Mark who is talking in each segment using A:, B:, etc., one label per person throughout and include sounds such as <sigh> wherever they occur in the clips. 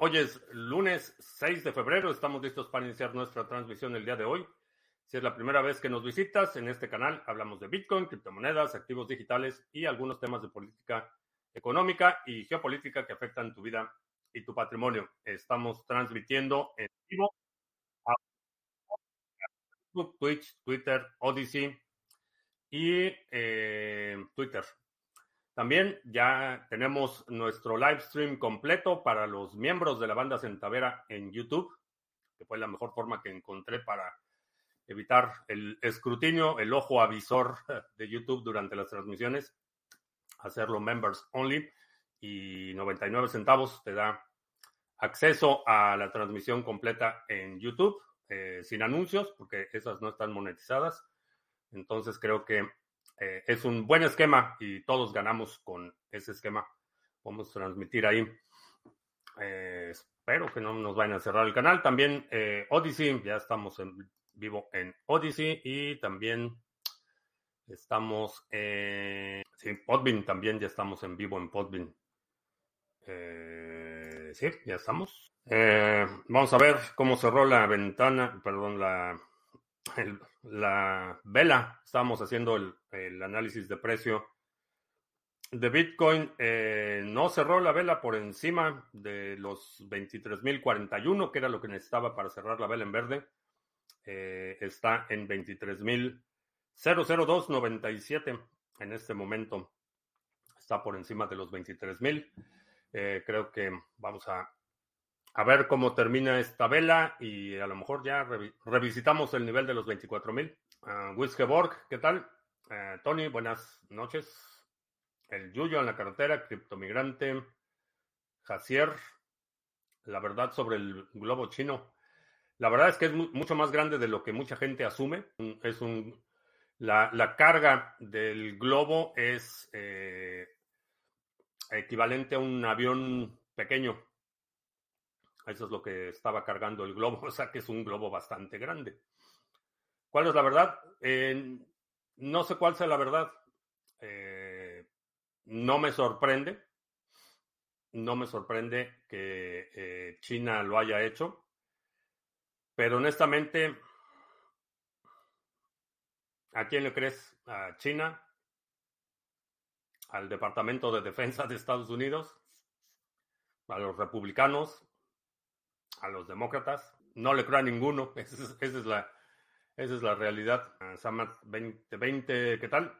A: Hoy es lunes 6 de febrero. Estamos listos para iniciar nuestra transmisión el día de hoy. Si es la primera vez que nos visitas, en este canal hablamos de Bitcoin, criptomonedas, activos digitales y algunos temas de política económica y geopolítica que afectan tu vida y tu patrimonio. Estamos transmitiendo en vivo a Facebook, Twitch, Twitter, Odyssey y eh, Twitter. También ya tenemos nuestro live stream completo para los miembros de la banda Centavera en YouTube, que fue la mejor forma que encontré para evitar el escrutinio, el ojo avisor <laughs> de YouTube durante las transmisiones, hacerlo members only y 99 centavos te da acceso a la transmisión completa en YouTube eh, sin anuncios, porque esas no están monetizadas. Entonces creo que eh, es un buen esquema y todos ganamos con ese esquema. Podemos transmitir ahí. Eh, espero que no nos vayan a cerrar el canal. También eh, Odyssey, ya estamos en vivo en Odyssey y también estamos en sí, Podbean, también ya estamos en vivo en Podbean. sí, ya estamos. vamos a ver cómo cerró la ventana, perdón, la, la vela, estamos haciendo el, análisis de precio de Bitcoin. Eh, no cerró la vela por encima de los 23.041, que era lo que necesitaba para cerrar la vela en verde. Eh, está en 23.002.97 en este momento. Está por encima de los 23.000. Eh, creo que vamos a a ver cómo termina esta vela y a lo mejor ya revisitamos el nivel de los 24.000. Uh, ¿qué tal? Uh, Tony, buenas noches. El Yuyo en la carretera, Criptomigrante, Jacier, la verdad sobre el globo chino. La verdad es que es mucho más grande de lo que mucha gente asume. Es un, la, carga del globo es eh, equivalente a un avión pequeño. Eso es lo que estaba cargando el globo, <laughs> o sea que es un globo bastante grande. ¿Cuál es la verdad? no sé cuál sea la verdad. Eh, no me sorprende. No me sorprende que eh, China lo haya hecho. Pero honestamente, ¿a quién le crees? ¿A China? ¿Al Departamento de Defensa de Estados Unidos? ¿A los republicanos? A los demócratas. No le creo a ninguno. <laughs> Esa es, la, esa es la realidad. Samat 2020, ¿qué tal?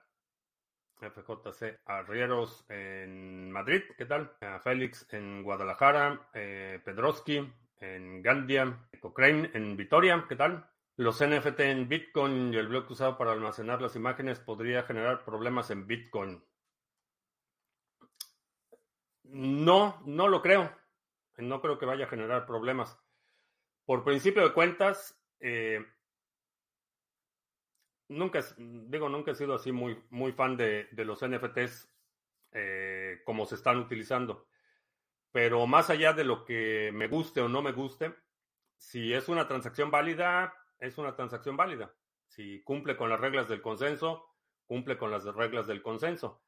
A: FJC Arrieros en Madrid, ¿qué tal? Félix en Guadalajara, eh, Pedroski en Gandia, Cochrane en Vitoria, ¿qué tal? Los NFT en Bitcoin y el bloque usado para almacenar las imágenes podría generar problemas en Bitcoin. No, no lo creo no creo que vaya a generar problemas. Por principio de cuentas, eh, nunca, digo, nunca he sido así muy, muy fan de, los NFTs eh, como se están utilizando. Pero más allá de lo que me guste o no me guste, si es una transacción válida, es una transacción válida. Si cumple con las reglas del consenso, cumple con las reglas del consenso.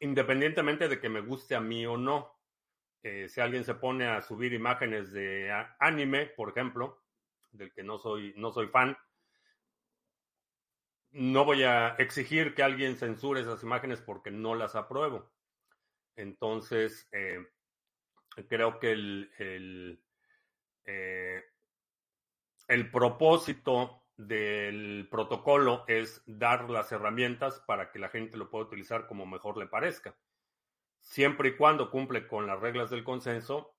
A: Independientemente de que me guste a mí o no. Eh, si alguien se pone a subir imágenes de anime, por ejemplo, del que no soy, no soy fan, no voy a exigir que alguien censure esas imágenes porque no las apruebo. Entonces, eh, creo que el, el, eh, el propósito del protocolo es dar las herramientas para que la gente lo pueda utilizar como mejor le parezca siempre y cuando cumple con las reglas del consenso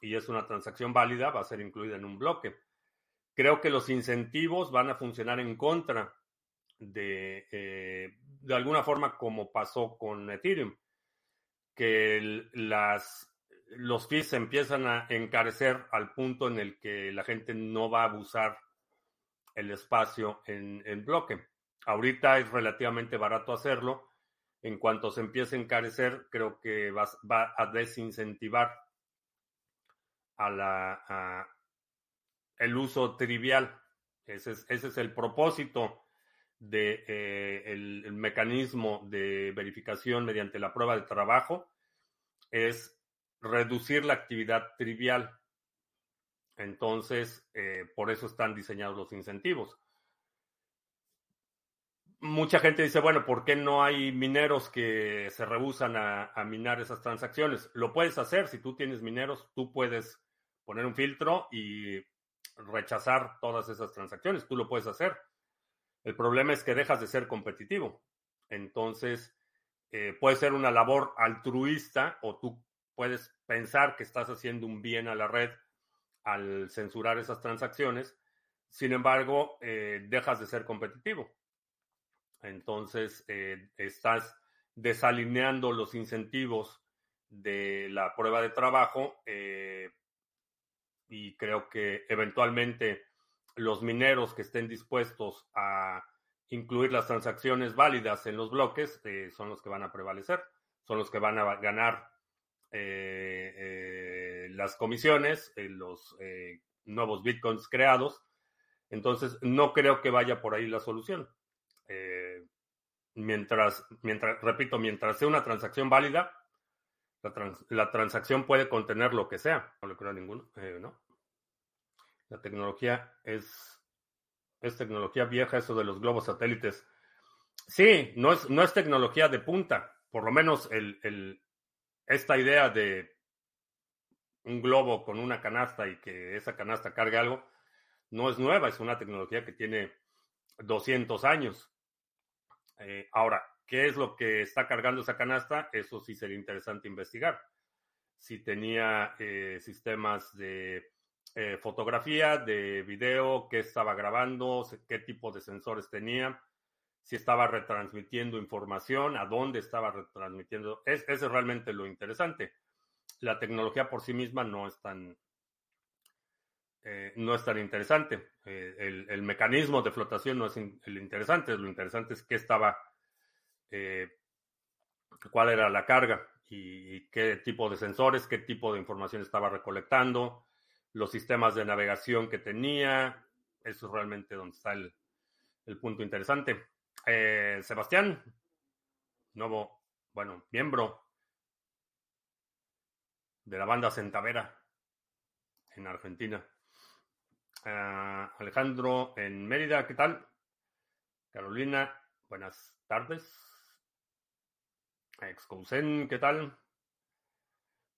A: y es una transacción válida, va a ser incluida en un bloque. Creo que los incentivos van a funcionar en contra de, eh, de alguna forma como pasó con Ethereum, que los fees empiezan a encarecer al punto en el que la gente no va a abusar el espacio en el bloque. Ahorita es relativamente barato hacerlo en cuanto se empiece a encarecer, creo que va, a desincentivar el uso trivial. Ese es, el propósito del de, eh, mecanismo de verificación mediante la prueba de trabajo, es reducir la actividad trivial. Entonces, eh, por eso están diseñados los incentivos. Mucha gente dice, bueno, ¿por qué no hay mineros que se rehusan a, minar esas transacciones? Lo puedes hacer, si tú tienes mineros, tú puedes poner un filtro y rechazar todas esas transacciones, tú lo puedes hacer. El problema es que dejas de ser competitivo. Entonces, eh, puede ser una labor altruista o tú puedes pensar que estás haciendo un bien a la red al censurar esas transacciones. Sin embargo, eh, dejas de ser competitivo. Entonces, eh, estás desalineando los incentivos de la prueba de trabajo y creo que eventualmente los mineros que estén dispuestos a incluir las transacciones válidas en los bloques eh, son los que van a prevalecer, son los que van a ganar eh, eh, las comisiones, los nuevos bitcoins creados. Entonces, no creo que vaya por ahí la solución. Mientras, mientras, repito, mientras sea una transacción válida, la, transacción puede contener lo que sea. No le creo a ninguno, ¿no? La tecnología es, es tecnología vieja, eso de los globos satélites. Sí, no es, no es tecnología de punta. Por lo menos el, esta idea de un globo con una canasta y que esa canasta cargue algo, no es nueva, es una tecnología que tiene 200 años. Eh, ahora, ¿qué es lo que está cargando esa canasta? Eso sí sería interesante investigar. Si tenía eh, sistemas de eh, fotografía, de video, qué estaba grabando, qué tipo de sensores tenía, si estaba retransmitiendo información, a dónde estaba retransmitiendo. Es, es realmente lo interesante. La tecnología por sí misma no es tan, eh, no es tan interesante. Eh, el, el, mecanismo de flotación no es el interesante, lo interesante es qué estaba, cuál era la carga y qué tipo de sensores, qué tipo de información estaba recolectando, los sistemas de navegación que tenía. Eso es realmente donde está el, punto interesante. Eh, Sebastián, nuevo, bueno, miembro de la banda Centavera en Argentina. Ah, Alejandro en Mérida, ¿qué tal? Carolina, buenas tardes. Excousen, ¿qué tal?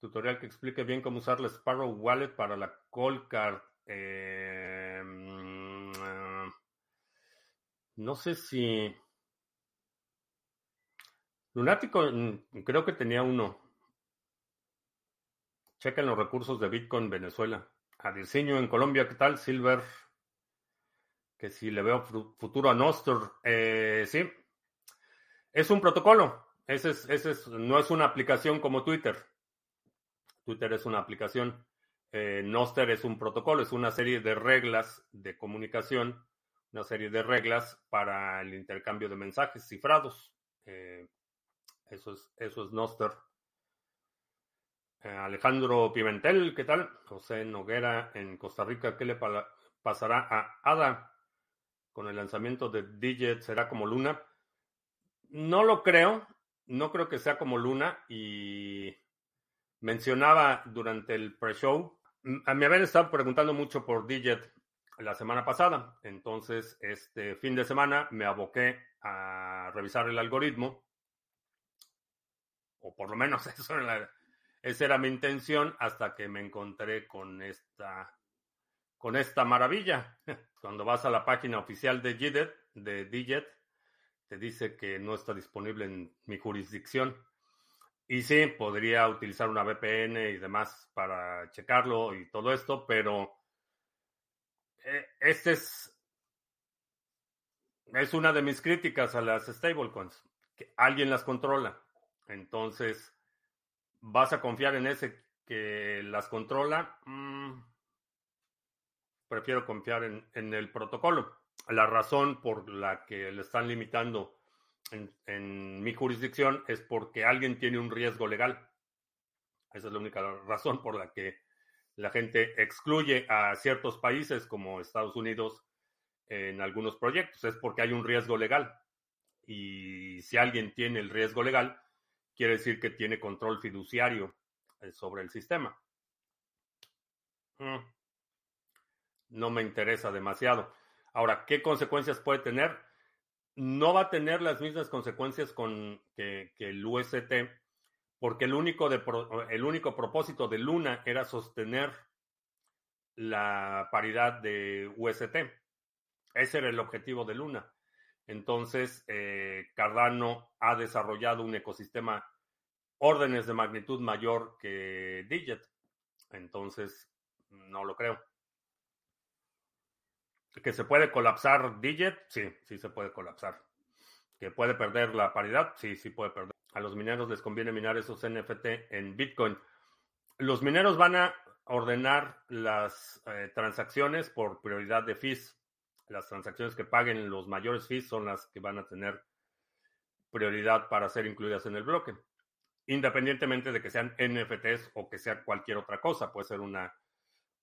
A: tutorial que explique bien cómo usar la Sparrow Wallet para la Call Card. Eh, mm, no sé si. Lunático, mm, creo que tenía uno. Chequen los recursos de Bitcoin Venezuela. A diseño en Colombia, ¿qué tal? Silver. Que si le veo futuro a Nostr. Eh, sí. Es un protocolo. Ese es, ese es, no es una aplicación como Twitter. Twitter es una aplicación. Eh, Noster es un protocolo, es una serie de reglas de comunicación, una serie de reglas para el intercambio de mensajes cifrados. Eh, eso, es, eso es Noster. Eh, Alejandro Pimentel, ¿qué tal? José Noguera en Costa Rica, ¿qué le pasará a Ada con el lanzamiento de Digit? ¿Será como Luna? No lo creo, no creo que sea como Luna y Mencionaba durante el pre-show, a mí habían estado preguntando mucho por Digit la semana pasada, entonces este fin de semana me aboqué a revisar el algoritmo, o por lo menos <laughs> eso era esa era mi intención hasta que me encontré con esta con esta maravilla. <laughs> Cuando vas a la página oficial de Digit, de Digit, te dice que no está disponible en mi jurisdicción. Y sí, podría utilizar una VPN y demás para checarlo y todo esto, pero eh, este es, es una de mis críticas a las stablecoins, que alguien las controla. Entonces, ¿vas a confiar en ese que las controla? Mm, prefiero confiar en, en el protocolo. La razón por la que le están limitando en, mi jurisdicción es porque alguien tiene un riesgo legal. Esa es la única razón por la que la gente excluye a ciertos países como Estados Unidos en algunos proyectos. Es porque hay un riesgo legal. Y si alguien tiene el riesgo legal, quiere decir que tiene control fiduciario eh, sobre el sistema. Mm. no me interesa demasiado. Ahora, ¿qué consecuencias puede tener? No va a tener las mismas consecuencias con que, el UST, porque el único, el único propósito de Luna era sostener la paridad de UST. Ese era el objetivo de Luna. Entonces, eh, Cardano ha desarrollado un ecosistema órdenes de magnitud mayor que Digit. Entonces, no lo creo. ¿Que se puede colapsar Digit? Sí, sí se puede colapsar. ¿Que puede perder la paridad? Sí, sí puede perder. A los mineros les conviene minar esos NFT en Bitcoin. Los mineros van a ordenar las eh, transacciones por prioridad de fees. Las transacciones que paguen los mayores fees son las que van a tener prioridad para ser incluidas en el bloque independientemente de que sean NFTs o que sea cualquier otra cosa. Puede ser una,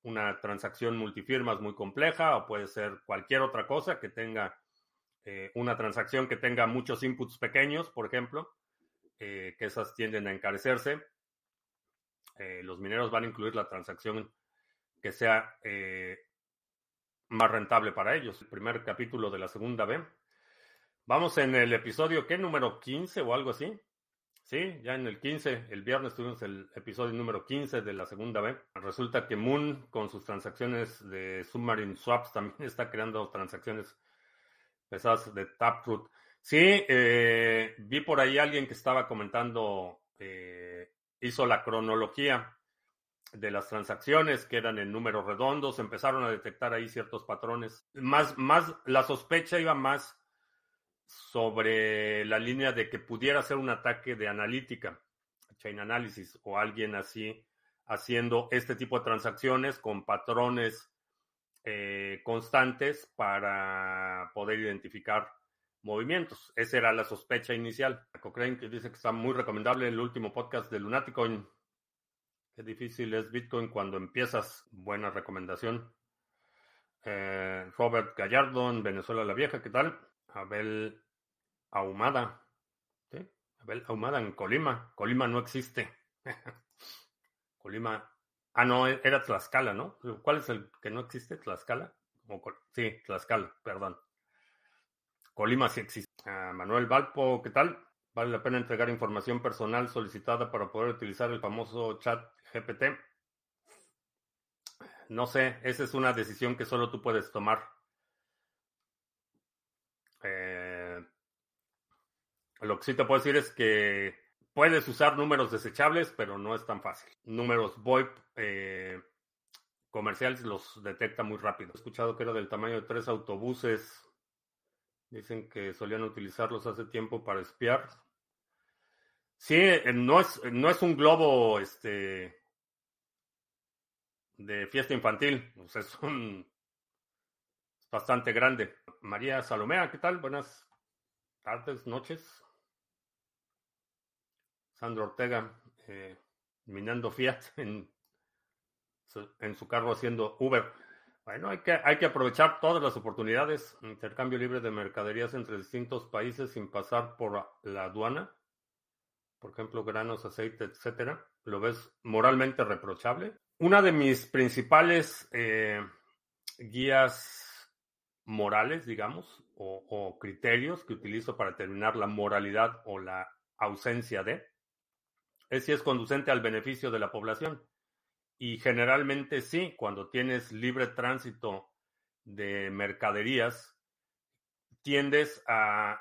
A: una transacción multifirmas muy compleja o puede ser cualquier otra cosa que tenga eh, una transacción que tenga muchos inputs pequeños, por ejemplo, eh, que esas tienden a encarecerse. Eh, los mineros van a incluir la transacción que sea más rentable para ellos. El primer capítulo de la segunda B. Vamos en el episodio, ¿qué? Número 15 o algo así. Sí, ya en el 15, el viernes tuvimos el episodio número 15 de la segunda B. Resulta que Moon con sus transacciones de Submarine Swaps también <laughs> está creando transacciones pesadas de Taproot. Sí, eh, vi por ahí alguien que estaba comentando, eh, hizo la cronología de las transacciones que eran en números redondos, empezaron a detectar ahí ciertos patrones. Más, más, la sospecha iba más sobre la línea de que pudiera ser un ataque de analítica, chain analysis, o alguien así haciendo este tipo de transacciones con patrones eh, constantes para poder identificar movimientos. Esa era la sospecha inicial. Cochrane dice que está muy recomendable el último podcast de Lunaticoin. Qué difícil es Bitcoin cuando empiezas. Buena recomendación. Eh, Robert Gallardo en Venezuela la Vieja, ¿qué tal? Abel Ahumada. ¿Sí? Abel Ahumada en Colima. Colima no existe. <laughs> Colima. Ah, no, era Tlaxcala, ¿no? ¿Cuál es el que no existe? ¿Tlaxcala? Sí, Tlaxcala, perdón. Colima sí existe. Ah, Manuel Valpo, ¿qué tal? Vale la pena entregar información personal solicitada para poder utilizar el famoso chat GPT. No sé, esa es una decisión que solo tú puedes tomar. Eh, lo que sí te puedo decir es que puedes usar números desechables, pero no es tan fácil. Números VoIP eh, comerciales los detecta muy rápido. He escuchado que era del tamaño de tres autobuses. Dicen que solían utilizarlos hace tiempo para espiar. Sí, eh, no es, no es un globo este, de fiesta infantil. Sea, es un bastante grande. María Salomea, ¿qué tal? Buenas tardes, noches. Sandro Ortega, eh, minando Fiat <laughs> en su, en su carro haciendo Uber. Bueno, hay que, hay que aprovechar todas las oportunidades. Intercambio libre de mercaderías entre distintos países sin pasar por la aduana. Por ejemplo, granos, aceite, etcétera. ¿Lo ves moralmente reprochable? Una de mis principales eh, guías morales, digamos, o, criterios que utilizo para determinar la moralidad o la ausencia de, es si es conducente al beneficio de la población. Y generalmente sí, cuando tienes libre tránsito de mercaderías, tiendes a,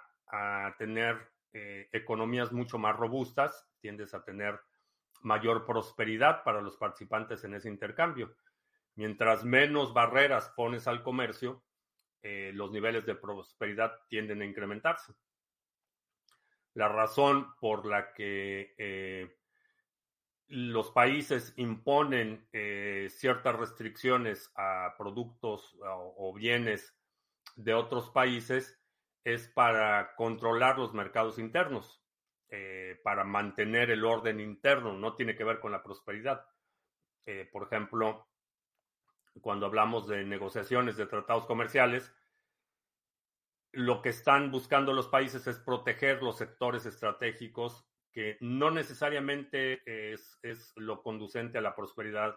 A: tener eh, economías mucho más robustas, tiendes a tener mayor prosperidad para los participantes en ese intercambio. Mientras menos barreras pones al comercio, eh, los niveles de prosperidad tienden a incrementarse. La razón por la que eh, los países imponen eh, ciertas restricciones a productos o, bienes de otros países es para controlar los mercados internos, para mantener el orden interno, no tiene que ver con la prosperidad. por ejemplo, cuando hablamos de negociaciones de tratados comerciales, lo que están buscando los países es proteger los sectores estratégicos que no necesariamente es, lo conducente a la prosperidad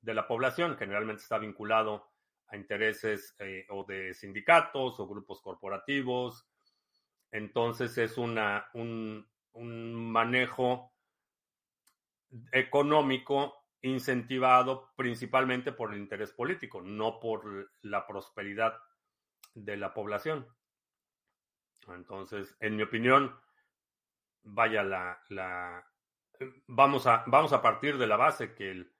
A: de la población, generalmente está vinculado a intereses eh, o de sindicatos o grupos corporativos. Entonces es una, un, un manejo económico incentivado principalmente por el interés político, no por la prosperidad de la población. Entonces, en mi opinión, vaya la, la vamos a vamos a partir de la base que el,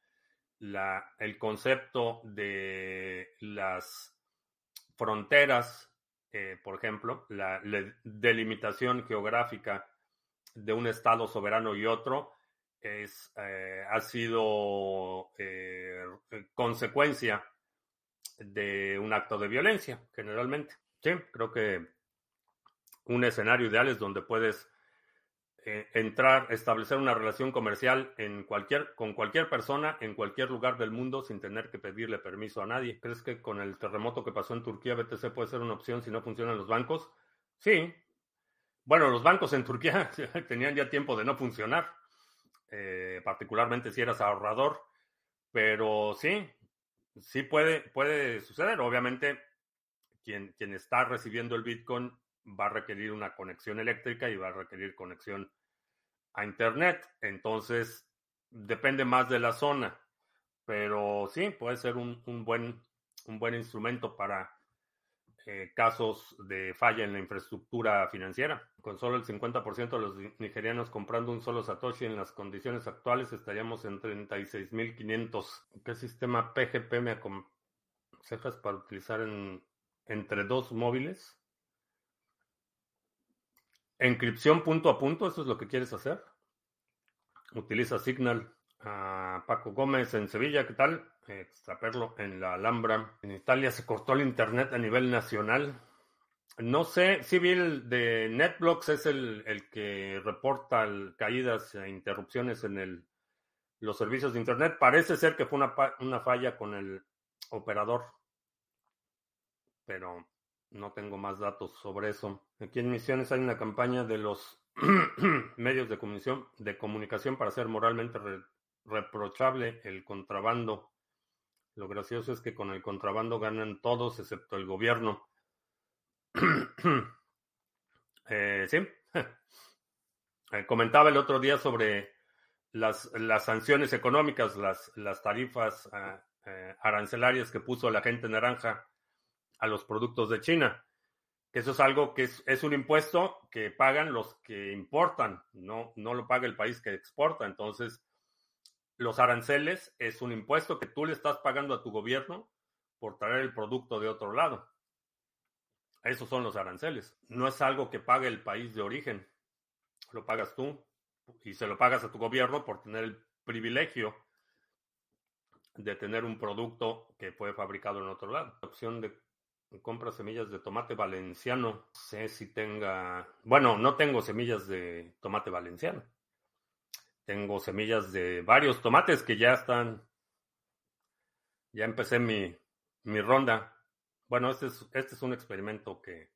A: la, el concepto de las fronteras, eh, por ejemplo, la, delimitación geográfica de un estado soberano y otro es eh, ha sido eh, consecuencia de un acto de violencia, generalmente. Sí, creo que un escenario ideal es donde puedes eh, entrar, establecer una relación comercial en cualquier, con cualquier persona en cualquier lugar del mundo sin tener que pedirle permiso a nadie. ¿Crees que con el terremoto que pasó en Turquía BTC puede ser una opción si no funcionan los bancos? Sí. Bueno, los bancos en Turquía <laughs> tenían ya tiempo de no funcionar, eh, particularmente si eras ahorrador, pero sí, sí puede, puede suceder. Obviamente, quien, quien está recibiendo el Bitcoin va a requerir una conexión eléctrica y va a requerir conexión a Internet. Entonces, depende más de la zona. Pero sí, puede ser un, buen, un buen instrumento para eh, casos de falla en la infraestructura financiera. Con solo el 50% de los nigerianos comprando un solo Satoshi en las condiciones actuales, estaríamos en 36.500. ¿Qué sistema PGP me aconsejas para utilizar en, entre dos móviles? Encripción punto a punto, ¿eso es lo que quieres hacer? Utiliza Signal. a Paco Gómez en Sevilla, ¿qué tal? Extraperlo en la Alhambra. En Italia se cortó el internet a nivel nacional. No sé, Civil de NetBlocks es el, que reporta caídas e interrupciones en el, los servicios de internet. Parece ser que fue una, una falla con el operador, pero no tengo más datos sobre eso. Aquí en Misiones hay una campaña de los <clears throat> medios de comunicación, de comunicación para hacer moralmente reprochable el contrabando. Lo gracioso es que con el contrabando ganan todos excepto el gobierno. <clears throat> eh, sí. <laughs> Eh, comentaba el otro día sobre las, sanciones económicas, las, tarifas ah, eh, arancelarias que puso la gente naranja a los productos de China. Que eso es algo que es, un impuesto que pagan los que importan, no, no lo paga el país que exporta. Entonces, los aranceles es un impuesto que tú le estás pagando a tu gobierno por traer el producto de otro lado. Esos son los aranceles. No es algo que pague el país de origen. Lo pagas tú y se lo pagas a tu gobierno por tener el privilegio de tener un producto que fue fabricado en otro lado. La opción de compra semillas de tomate valenciano. No sé si tenga. Bueno, no tengo semillas de tomate valenciano. Tengo semillas de varios tomates que ya están. Ya empecé mi, mi ronda. Bueno, este es, este es un experimento que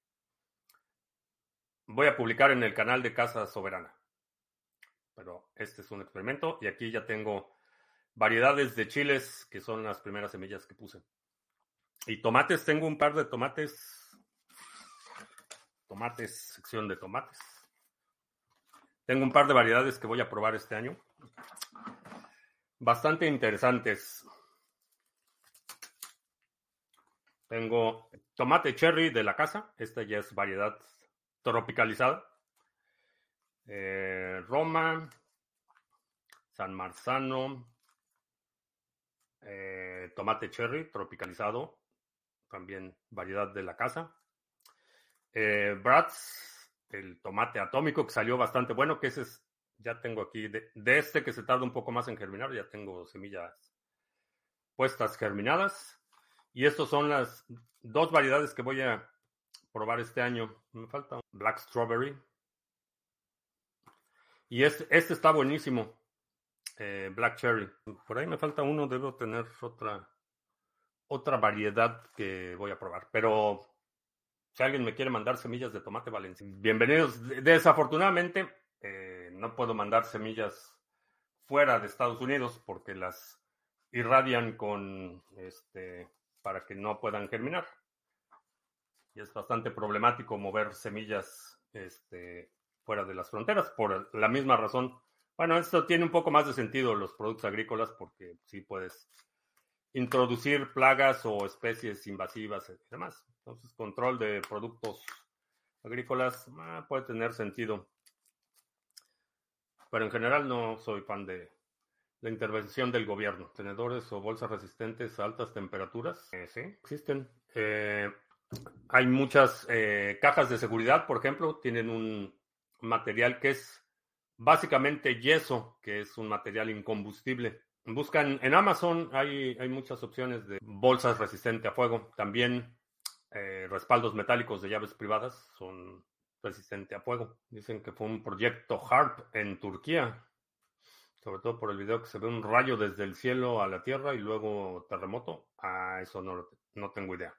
A: voy a publicar en el canal de Casa Soberana. Pero este es un experimento y aquí ya tengo variedades de chiles que son las primeras semillas que puse. Y tomates, tengo un par de tomates. Tomates, sección de tomates. Tengo un par de variedades que voy a probar este año. Bastante interesantes. Tengo tomate cherry de la casa. Esta ya es variedad tropicalizada. Eh, Roma, San Marzano, eh, tomate cherry tropicalizado también variedad de la casa. Eh, Bratz, el tomate atómico que salió bastante bueno, que ese es, ya tengo aquí, de, este que se tarda un poco más en germinar, ya tengo semillas puestas germinadas. Y estas son las dos variedades que voy a probar este año. Me falta Black Strawberry. Y este, este está buenísimo. Eh, Black Cherry. Por ahí me falta uno, debo tener otra otra variedad que voy a probar. Pero si alguien me quiere mandar semillas de tomate valenciano, bienvenidos. Desafortunadamente, eh, no puedo mandar semillas fuera de Estados Unidos porque las irradian con este para que no puedan germinar. Y es bastante problemático mover semillas este, fuera de las fronteras por la misma razón. Bueno, esto tiene un poco más de sentido los productos agrícolas porque sí puedes introducir plagas o especies invasivas y demás. Entonces, control de productos agrícolas ah, puede tener sentido. Pero en general no soy fan de la intervención del gobierno. Tenedores o bolsas resistentes a altas temperaturas. Eh, sí, existen. Eh, hay muchas eh, cajas de seguridad, por ejemplo, tienen un material que es básicamente yeso, que es un material incombustible. Buscan en Amazon, hay, hay muchas opciones de bolsas resistentes a fuego. También respaldos metálicos de llaves privadas son resistentes a fuego. Dicen que fue un proyecto HARP en Turquía sobre todo por el video que se ve un rayo desde el cielo a la tierra y luego terremoto. Ah, eso no, no tengo idea.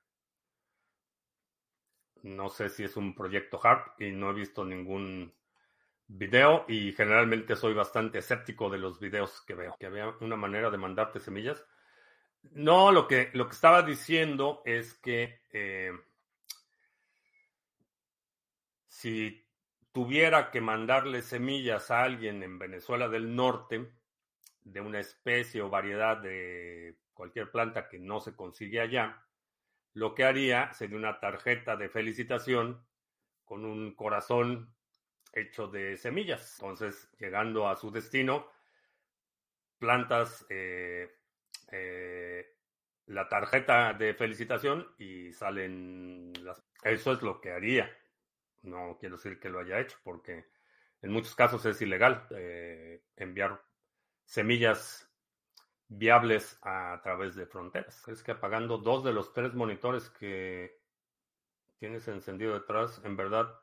A: No sé si es un proyecto HARP y no he visto ningún video y generalmente soy bastante escéptico de los videos que veo. Que había una manera de mandarte semillas. No, lo que, lo que estaba diciendo es que eh, si tuviera que mandarle semillas a alguien en Venezuela del Norte de una especie o variedad de cualquier planta que no se consigue allá, lo que haría sería una tarjeta de felicitación con un corazón hecho de semillas. Entonces, llegando a su destino, plantas eh, eh, la tarjeta de felicitación y salen las... Eso es lo que haría. No quiero decir que lo haya hecho, porque en muchos casos es ilegal eh, enviar semillas viables a, través de fronteras. Es que apagando dos de los tres monitores que tienes encendido detrás, en verdad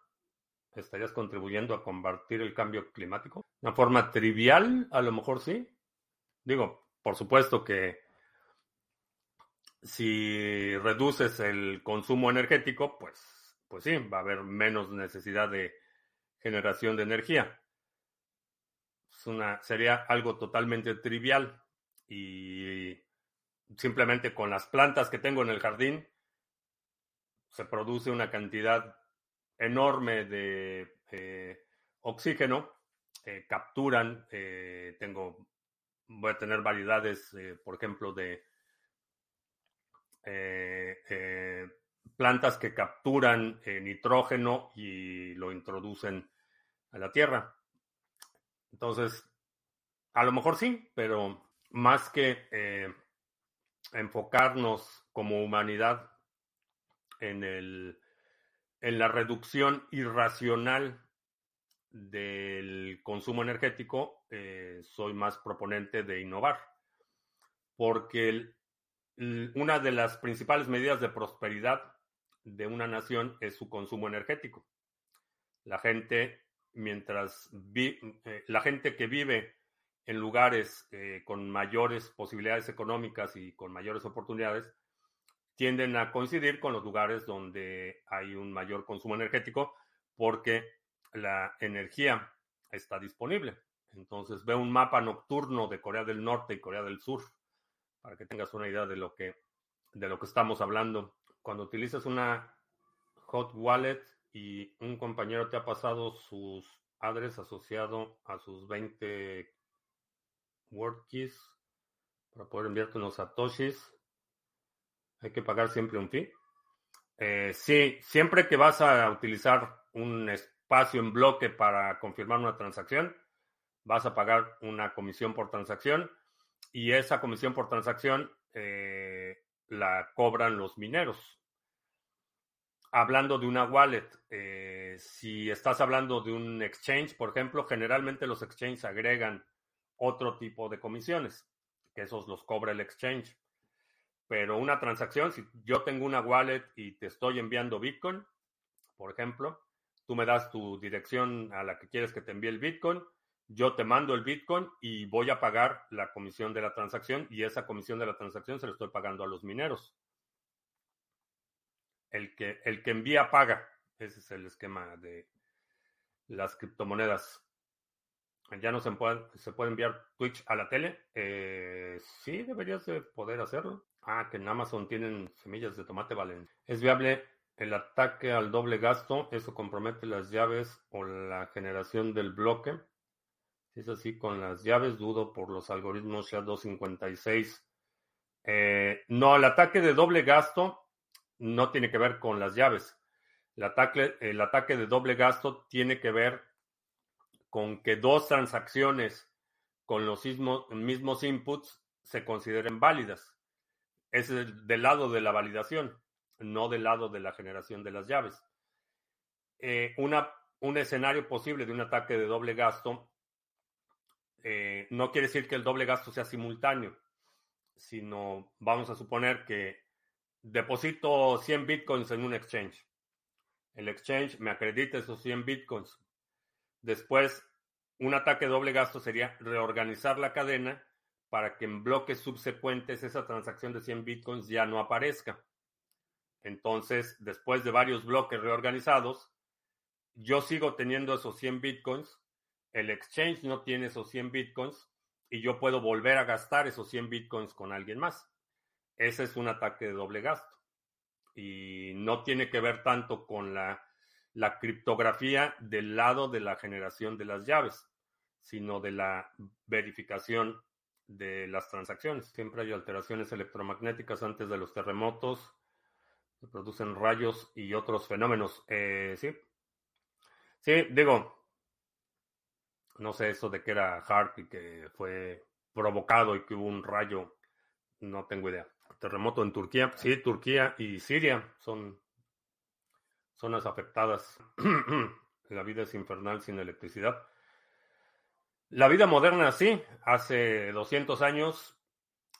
A: estarías contribuyendo a combatir el cambio climático. Una forma trivial, a lo mejor sí. Digo, por supuesto que si reduces el consumo energético, pues pues sí, va a haber menos necesidad de generación de energía. Sería algo totalmente trivial y simplemente con las plantas que tengo en el jardín se produce una cantidad enorme de eh, oxígeno, eh, capturan, eh, tengo, voy a tener variedades, por ejemplo, de plantas que capturan eh, nitrógeno y lo introducen a la tierra. Entonces, a lo mejor sí, pero más que eh, enfocarnos como humanidad en, el, en la reducción irracional del consumo energético, eh, soy más proponente de innovar, porque una de las principales medidas de prosperidad de una nación es su consumo energético. La gente, mientras eh, la gente que vive en lugares eh, con mayores posibilidades económicas y con mayores oportunidades, tienden a coincidir con los lugares donde hay un mayor consumo energético porque la energía está disponible. Entonces ve un mapa nocturno de Corea del Norte y Corea del Sur para que tengas una idea de lo que de lo que estamos hablando cuando utilizas una hot wallet y un compañero te ha pasado sus adres asociado a sus 20 word keys para poder enviarte unos satoshis, hay que pagar siempre un fee. Eh, sí, siempre que vas a utilizar un espacio en bloque para confirmar una transacción, vas a pagar una comisión por transacción y esa comisión por transacción eh, la cobran los mineros hablando de una wallet, eh, si estás hablando de un exchange, por ejemplo, generalmente los exchanges agregan otro tipo de comisiones, que esos los cobra el exchange. Pero una transacción, si yo tengo una wallet y te estoy enviando Bitcoin, por ejemplo, tú me das tu dirección a la que quieres que te envíe el Bitcoin, yo te mando el Bitcoin y voy a pagar la comisión de la transacción y esa comisión de la transacción se la estoy pagando a los mineros el que, el que envía paga. Ese es el esquema de las criptomonedas. Ya no se puede, se puede enviar Twitch a la tele. Eh, sí, deberías de poder hacerlo. Ah, que en Amazon tienen semillas de tomate valen. ¿Es viable el ataque al doble gasto? ¿Eso compromete las llaves o la generación del bloque? Es así con las llaves, dudo por los algoritmos SHA-256. Eh, no, el ataque de doble gasto no tiene que ver con las llaves. El ataque, de doble gasto tiene que ver con que dos transacciones con los mismos, inputs se consideren válidas. Es del lado de la validación, no del lado de la generación de las llaves. Eh, un escenario posible de un ataque de doble gasto eh, no quiere decir que el doble gasto sea simultáneo, sino vamos a suponer que deposito 100 bitcoins en un exchange. El exchange me acredita esos 100 bitcoins. Después, un ataque doble gasto sería reorganizar la cadena para que en bloques subsecuentes esa transacción de 100 bitcoins ya no aparezca. Entonces, después de varios bloques reorganizados, yo sigo teniendo esos 100 bitcoins, el exchange no tiene esos 100 bitcoins y yo puedo volver a gastar esos 100 bitcoins con alguien más. Ese es un ataque de doble gasto. Y no tiene que ver tanto con la, criptografía del lado de la generación de las llaves, sino de la verificación de las transacciones. Siempre hay alteraciones electromagnéticas antes de los terremotos, se producen rayos y otros fenómenos. Eh, sí, sí, digo, no sé eso de que era HARP y que fue provocado y que hubo un rayo, no tengo idea. Terremoto en Turquía, sí, Turquía y Siria son zonas afectadas. <clears throat> La vida es infernal sin electricidad. La vida moderna, sí. Hace 200 años,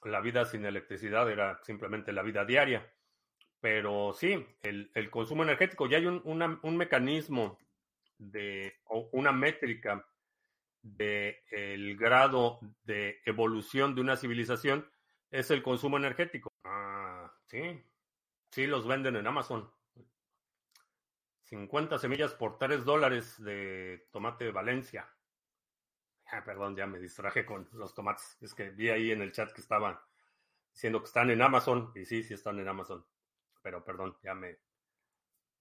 A: la vida sin electricidad era simplemente la vida diaria. Pero sí, el, consumo energético, ya hay un, un mecanismo de, o una métrica del el grado de evolución de una civilización, es el consumo energético. Ah, sí. Sí, los venden en Amazon. 50 semillas por 3 dólares de tomate de Valencia. Ah, perdón, ya me distraje con los tomates. Es que vi ahí en el chat que estaban diciendo que están en Amazon. Y sí, sí están en Amazon. Pero perdón, ya me,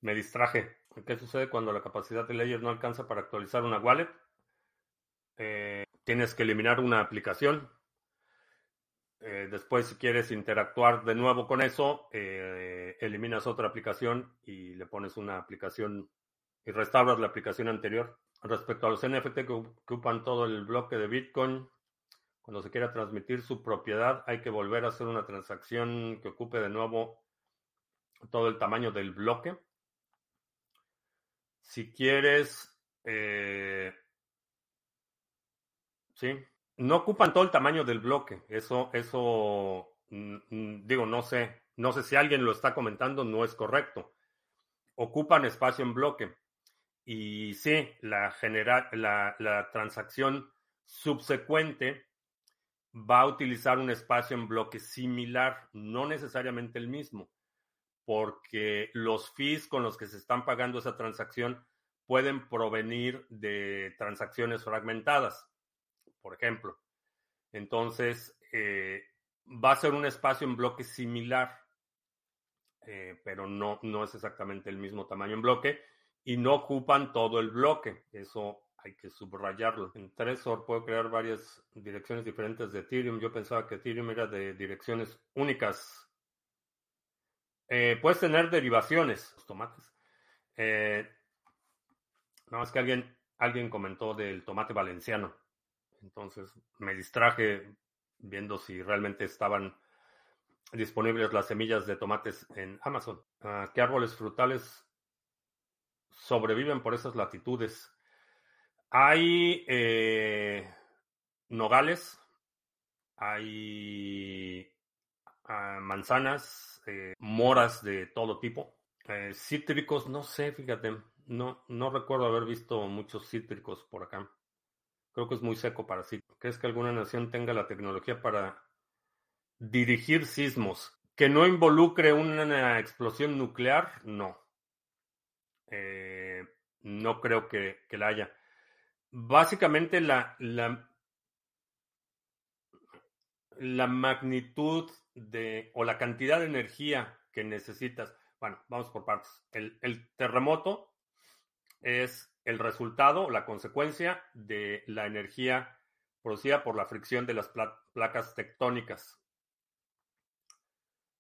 A: me distraje. ¿Qué sucede cuando la capacidad de Ledger no alcanza para actualizar una wallet? Eh, tienes que eliminar una aplicación. Eh, después, si quieres interactuar de nuevo con eso, eh, eliminas otra aplicación y le pones una aplicación y restauras la aplicación anterior. Respecto a los NFT que ocupan todo el bloque de Bitcoin, cuando se quiera transmitir su propiedad, hay que volver a hacer una transacción que ocupe de nuevo todo el tamaño del bloque. Si quieres, eh, sí, no ocupan todo el tamaño del bloque. Eso, eso, digo, no sé, no sé si alguien lo está comentando, no es correcto. Ocupan espacio en bloque. Y sí, la, la, la transacción subsecuente va a utilizar un espacio en bloque similar, no necesariamente el mismo, porque los fees con los que se están pagando esa transacción pueden provenir de transacciones fragmentadas, por ejemplo. Entonces, eh, va a ser un espacio en bloque similar, eh, pero no, no es exactamente el mismo tamaño en bloque y no ocupan todo el bloque. Eso hay que subrayarlo. En Trezor puedo crear varias direcciones diferentes de Ethereum. Yo pensaba que Ethereum era de direcciones únicas. Eh, puedes tener derivaciones, los tomates. Eh, no, es que alguien, alguien comentó del tomate valenciano. Entonces me distraje viendo si realmente estaban disponibles las semillas de tomates en Amazon. Ah, ¿Qué árboles frutales sobreviven por esas latitudes. Hay eh, nogales, hay ah, manzanas, eh, moras de todo tipo. Eh, cítricos, no sé, fíjate, no, no recuerdo haber visto muchos cítricos por acá. Creo que es muy seco para sí. ¿Crees que alguna nación tenga la tecnología para dirigir sismos? Que no involucre una explosión nuclear, no. Eh, no creo que, la haya. Básicamente la, la magnitud de o la cantidad de energía que necesitas. Bueno, vamos por partes. El terremoto es el resultado la consecuencia de la energía producida por la fricción de las placas tectónicas.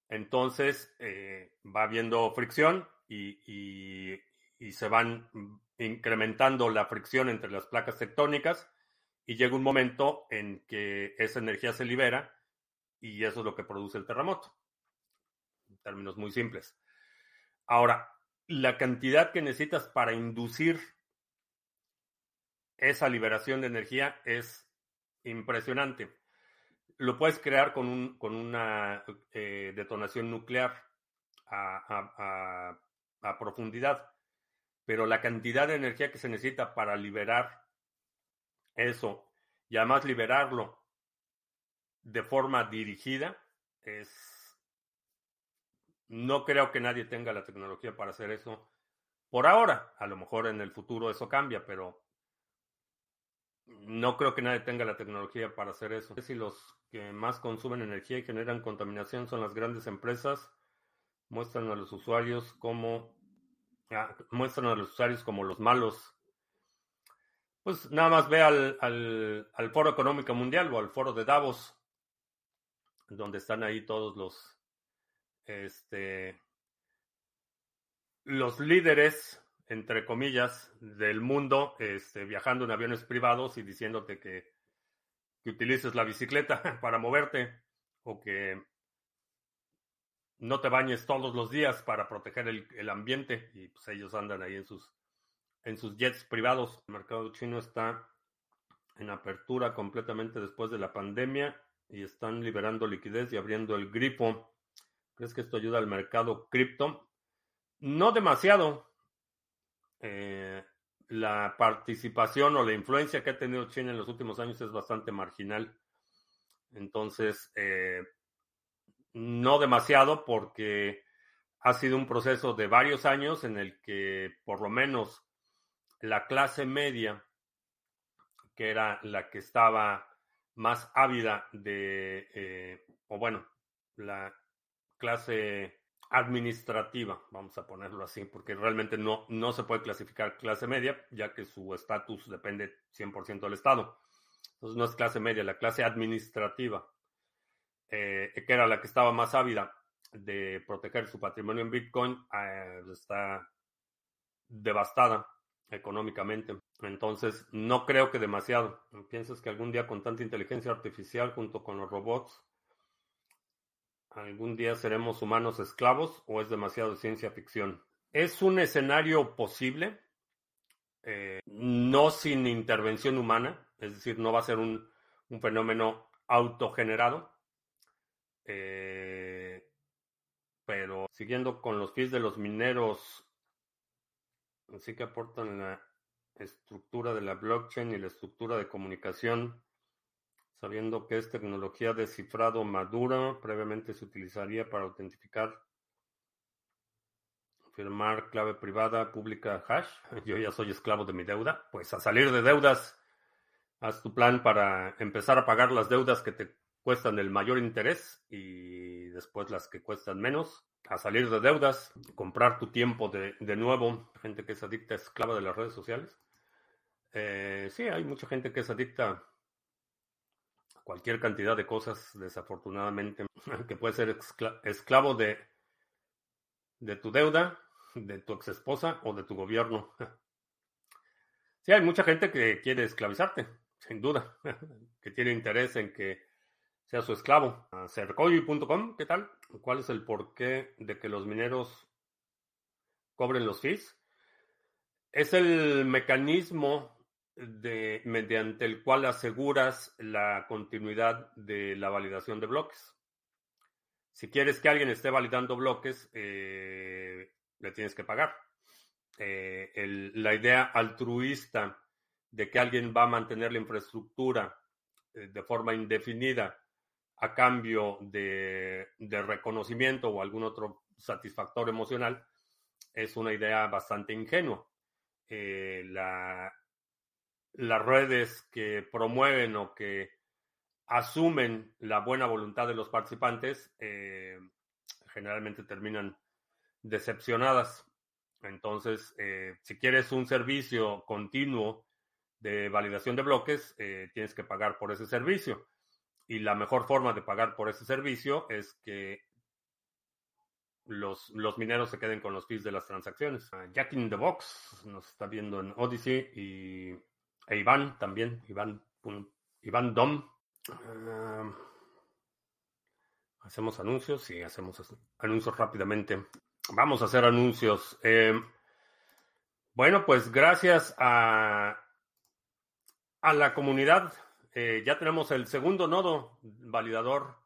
A: Entonces, eh, va habiendo fricción y, y, y, se van incrementando la fricción entre las placas tectónicas y llega un momento en que esa energía se libera y eso es lo que produce el terremoto, en términos muy simples. Ahora, la cantidad que necesitas para inducir esa liberación de energía es impresionante. Lo puedes crear con, un, con una eh, detonación nuclear a, a profundidad, pero la cantidad de energía que se necesita para liberar eso y además liberarlo de forma dirigida es... No creo que nadie tenga la tecnología para hacer eso por ahora. A lo mejor en el futuro eso cambia, pero no creo que nadie tenga la tecnología para hacer eso. Si los que más consumen energía y generan contaminación son las grandes empresas, muestran a los usuarios como ah, muestran a los usuarios como los malos. Pues nada más ve al, al, Foro Económico Mundial o al Foro de Davos donde están ahí todos los, este, los líderes, entre comillas, del mundo, este, viajando en aviones privados y diciéndote que, que utilices la bicicleta <laughs> para moverte o que no te bañes todos los días para proteger el, el, ambiente y pues ellos andan ahí en sus en sus jets privados. El mercado chino está en apertura completamente después de la pandemia y están liberando liquidez y abriendo el grifo. ¿Crees que esto ayuda al mercado cripto? No demasiado. Eh, la participación o la influencia que ha tenido China en los últimos años es bastante marginal. Entonces, eh, no demasiado porque ha sido un proceso de varios años en el que por lo menos la clase media, que era la que estaba más ávida de, eh, o bueno, la clase administrativa, vamos a ponerlo así, porque realmente no, no se puede clasificar clase media, ya que su estatus depende 100% del Estado. Entonces no es clase media, la clase administrativa, eh, que era la que estaba más ávida de proteger su patrimonio en Bitcoin, eh, está devastada económicamente. Entonces, no creo que demasiado. ¿Piensas que algún día con tanta inteligencia artificial junto con los robots, algún día seremos humanos esclavos o es demasiado ciencia ficción? Es un escenario posible, eh, no sin intervención humana, es decir, no va a ser un, un fenómeno autogenerado. Eh, pero siguiendo con los pies de los mineros Así que aportan la estructura de la blockchain y la estructura de comunicación, sabiendo que es tecnología de cifrado madura, previamente se utilizaría para autentificar, firmar clave privada pública hash. <laughs> Yo ya soy esclavo de mi deuda. Pues a salir de deudas, haz tu plan para empezar a pagar las deudas que te cuestan el mayor interés y después las que cuestan menos a salir de deudas, comprar tu tiempo de, de nuevo, gente que es adicta, esclava de las redes sociales. Eh, sí, hay mucha gente que es adicta cualquier cantidad de cosas, desafortunadamente, <laughs> que puede ser esclavo de, de tu deuda, de tu ex esposa o de tu gobierno. <laughs> Sí, hay mucha gente que quiere esclavizarte, sin duda, <laughs> que tiene interés en que sea su esclavo. Cercoy.com, ¿qué tal? ¿Cuál es el porqué de que los mineros cobren los fees? Es el mecanismo de, mediante el cual aseguras la continuidad de la validación de bloques. Si quieres que alguien esté validando bloques, eh, le tienes que pagar. Eh, la idea altruista de que alguien va a mantener la infraestructura eh, de forma indefinida a cambio de, reconocimiento o algún otro satisfactor emocional, es una idea bastante ingenua. Eh, las redes que promueven o que asumen la buena voluntad de los participantes, eh, generalmente terminan decepcionadas. Entonces, eh, si quieres un servicio continuo de validación de bloques, eh, tienes que pagar por ese servicio. Y la mejor forma de pagar por ese servicio es que los, los mineros se queden con los fees de las transacciones. Uh, Jack in the Box nos está viendo en Odyssey y e Iván también, Iván, Dom. Hacemos anuncios, sí, hacemos anuncios rápidamente. Vamos a hacer anuncios. Eh, bueno, pues gracias a, a la comunidad, eh, ya tenemos el segundo nodo validador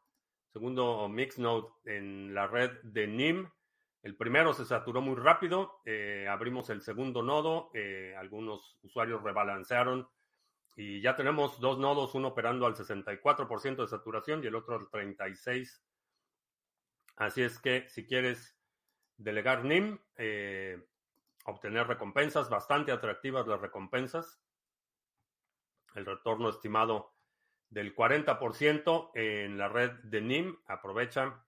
A: segundo mix node en la red de NIM. El primero se saturó muy rápido, eh, abrimos el segundo nodo, eh, algunos usuarios rebalancearon y ya tenemos dos nodos, uno operando al 64% de saturación y el otro al 36%. Así es que si quieres delegar NIM, eh, obtener recompensas, bastante atractivas las recompensas. El retorno estimado del 40% en la red de NIM. Aprovecha,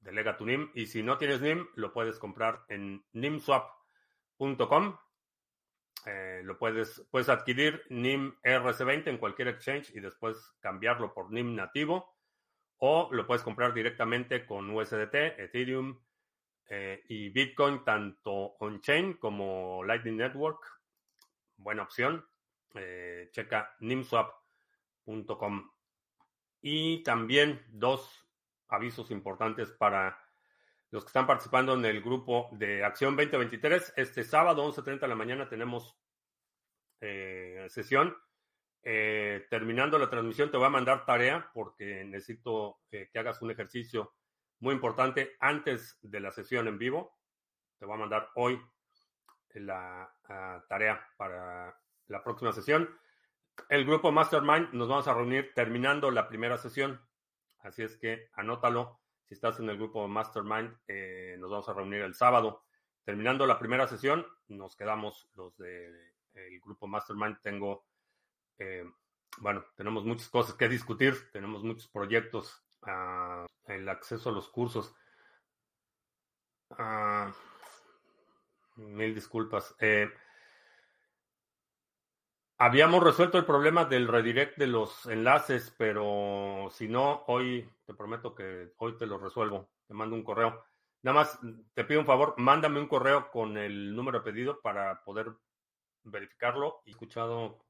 A: delega tu NIM. Y si no tienes NIM, lo puedes comprar en nimswap.com. Eh, lo puedes, puedes adquirir NIM RC20 en cualquier exchange y después cambiarlo por NIM nativo. O lo puedes comprar directamente con USDT, Ethereum eh, y Bitcoin, tanto on-chain como Lightning Network. Buena opción. Eh, checa nimswap.com. Y también dos avisos importantes para los que están participando en el grupo de Acción 2023. Este sábado, 11.30 de la mañana, tenemos eh, sesión. Eh, terminando la transmisión, te voy a mandar tarea porque necesito que hagas un ejercicio muy importante antes de la sesión en vivo. Te voy a mandar hoy la ah, tarea para la próxima sesión. El grupo Mastermind nos vamos a reunir terminando la primera sesión. Así es que anótalo. Si estás en el grupo Mastermind, eh, nos vamos a reunir el sábado. Terminando la primera sesión, nos quedamos los del grupo Mastermind. Tengo, eh, bueno, tenemos muchas cosas que discutir, tenemos muchos proyectos, uh, el acceso a los cursos. Uh, mil disculpas. Eh, Habíamos resuelto el problema del redirect de los enlaces, pero si no, hoy te prometo que hoy te lo resuelvo. Te mando un correo. Nada más te pido un favor, mándame un correo con el número pedido para poder verificarlo. He escuchado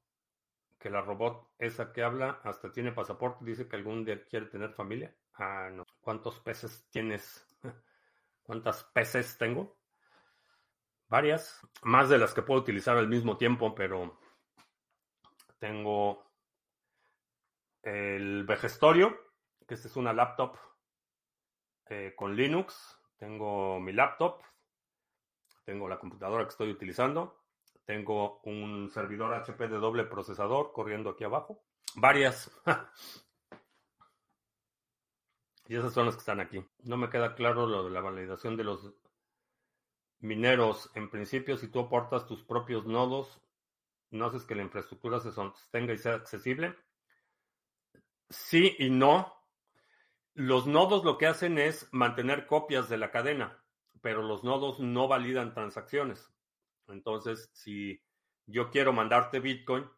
A: que la robot esa que habla hasta tiene pasaporte, dice que algún día quiere tener familia. Ah, no. ¿Cuántos peces tienes? <laughs> ¿Cuántas peces tengo? Varias. Más de las que puedo utilizar al mismo tiempo, pero tengo el Vegestorio, que esta es una laptop eh, con Linux. Tengo mi laptop. Tengo la computadora que estoy utilizando. Tengo un servidor HP de doble procesador corriendo aquí abajo. Varias. <laughs> y esas son las que están aquí. No me queda claro lo de la validación de los mineros. En principio, si tú aportas tus propios nodos, no haces que la infraestructura se sostenga y sea accesible. Sí y no. Los nodos lo que hacen es mantener copias de la cadena, pero los nodos no validan transacciones. Entonces, si yo quiero mandarte Bitcoin,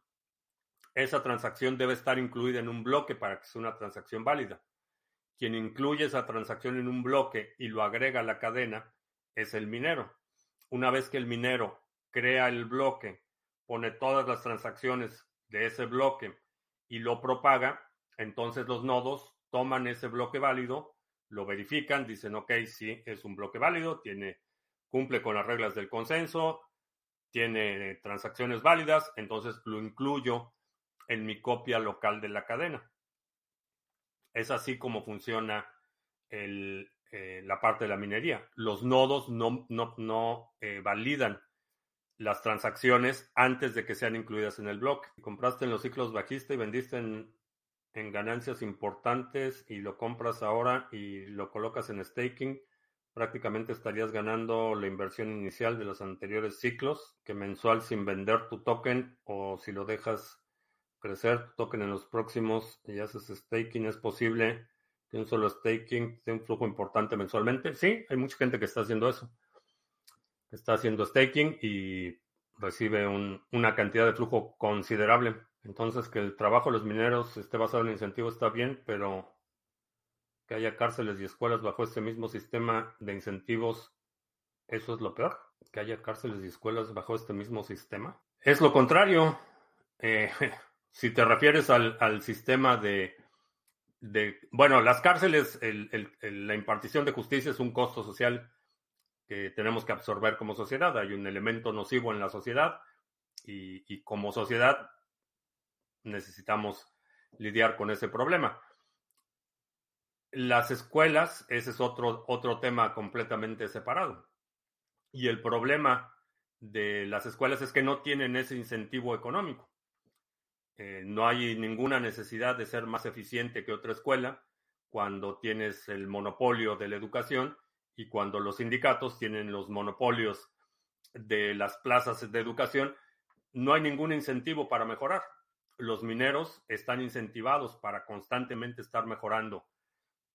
A: esa transacción debe estar incluida en un bloque para que sea una transacción válida. Quien incluye esa transacción en un bloque y lo agrega a la cadena es el minero. Una vez que el minero crea el bloque pone todas las transacciones de ese bloque y lo propaga, entonces los nodos toman ese bloque válido, lo verifican, dicen, ok, sí, es un bloque válido, tiene, cumple con las reglas del consenso, tiene transacciones válidas, entonces lo incluyo en mi copia local de la cadena. Es así como funciona eh, la parte de la minería. Los nodos no, no, no eh, validan las transacciones antes de que sean incluidas en el bloque. Compraste en los ciclos bajista y vendiste en, ganancias importantes y lo compras ahora y lo colocas en staking, prácticamente estarías ganando la inversión inicial de los anteriores ciclos, que mensual sin vender tu token o si lo dejas crecer token en los próximos y haces staking, ¿es posible que un solo staking tenga un flujo importante mensualmente? Sí, hay mucha gente que está haciendo eso. Está haciendo staking y recibe una cantidad de flujo considerable. Entonces, que el trabajo de los mineros esté basado en incentivos está bien, pero que haya cárceles y escuelas bajo este mismo sistema de incentivos, ¿eso es lo peor? Que haya cárceles y escuelas bajo este mismo sistema. Es lo contrario. Eh, <laughs> si te refieres al, sistema de, bueno, las cárceles, la impartición de justicia es un costo social tenemos que absorber como sociedad. Hay un elemento nocivo en la sociedad y como sociedad necesitamos lidiar con ese problema. Las escuelas, ese es otro, otro tema completamente separado. Y el problema de las escuelas es que no tienen ese incentivo económico. Eh, no hay ninguna necesidad de ser más eficiente que otra escuela cuando tienes el monopolio de la educación y cuando los sindicatos tienen los monopolios de las plazas de educación, no hay ningún incentivo para mejorar los mineros están incentivados para constantemente estar mejorando